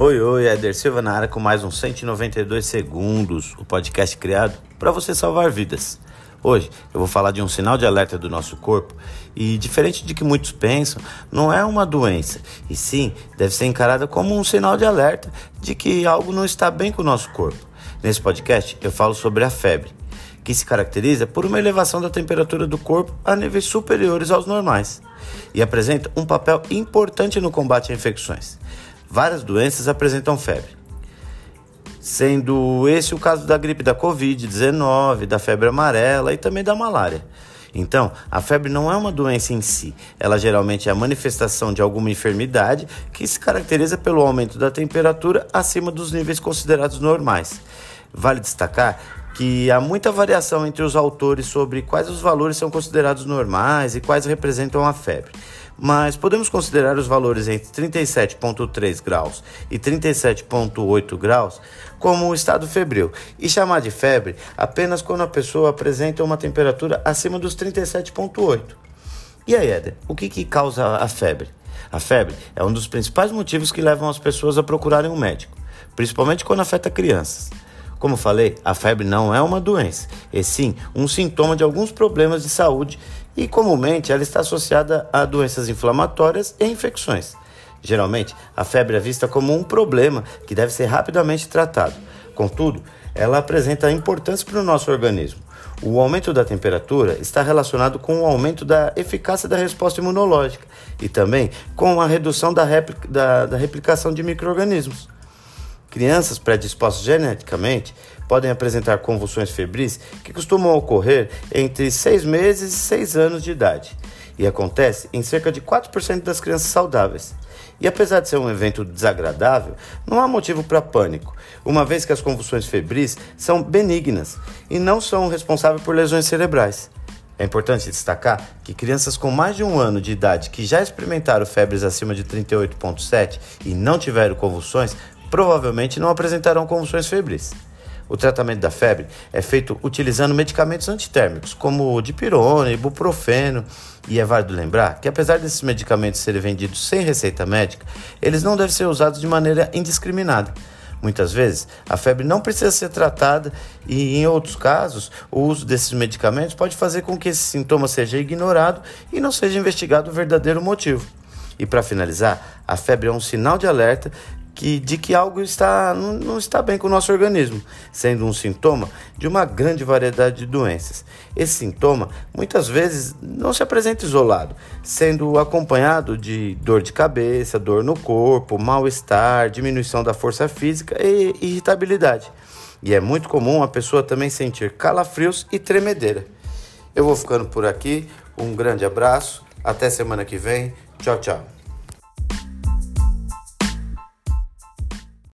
Oi, oi, Eder Silva na área com mais um 192 segundos, o podcast criado para você salvar vidas. Hoje eu vou falar de um sinal de alerta do nosso corpo e, diferente de que muitos pensam, não é uma doença, e sim deve ser encarada como um sinal de alerta de que algo não está bem com o nosso corpo. Nesse podcast eu falo sobre a febre, que se caracteriza por uma elevação da temperatura do corpo a níveis superiores aos normais e apresenta um papel importante no combate a infecções. Várias doenças apresentam febre, sendo esse o caso da gripe da Covid-19, da febre amarela e também da malária. Então, a febre não é uma doença em si, ela geralmente é a manifestação de alguma enfermidade que se caracteriza pelo aumento da temperatura acima dos níveis considerados normais. Vale destacar que há muita variação entre os autores sobre quais os valores são considerados normais e quais representam a febre mas podemos considerar os valores entre 37,3 graus e 37,8 graus como o estado febril e chamar de febre apenas quando a pessoa apresenta uma temperatura acima dos 37,8. E aí, Éder, o que, que causa a febre? A febre é um dos principais motivos que levam as pessoas a procurarem um médico, principalmente quando afeta crianças. Como falei, a febre não é uma doença, e sim um sintoma de alguns problemas de saúde e comumente ela está associada a doenças inflamatórias e infecções. Geralmente, a febre é vista como um problema que deve ser rapidamente tratado. Contudo, ela apresenta importância para o nosso organismo. O aumento da temperatura está relacionado com o aumento da eficácia da resposta imunológica e também com a redução da, da, da replicação de micro-organismos. Crianças predispostas geneticamente podem apresentar convulsões febris que costumam ocorrer entre 6 meses e 6 anos de idade e acontece em cerca de 4% das crianças saudáveis. E apesar de ser um evento desagradável, não há motivo para pânico, uma vez que as convulsões febris são benignas e não são responsáveis por lesões cerebrais. É importante destacar que crianças com mais de um ano de idade que já experimentaram febres acima de 38,7 e não tiveram convulsões provavelmente não apresentarão convulsões febris. O tratamento da febre é feito utilizando medicamentos antitérmicos, como dipirona, ibuprofeno, e é válido lembrar que apesar desses medicamentos serem vendidos sem receita médica, eles não devem ser usados de maneira indiscriminada. Muitas vezes, a febre não precisa ser tratada e, em outros casos, o uso desses medicamentos pode fazer com que esse sintoma seja ignorado e não seja investigado o verdadeiro motivo. E para finalizar, a febre é um sinal de alerta que, de que algo está, não, não está bem com o nosso organismo, sendo um sintoma de uma grande variedade de doenças. Esse sintoma muitas vezes não se apresenta isolado, sendo acompanhado de dor de cabeça, dor no corpo, mal-estar, diminuição da força física e irritabilidade. E é muito comum a pessoa também sentir calafrios e tremedeira. Eu vou ficando por aqui, um grande abraço, até semana que vem, tchau, tchau.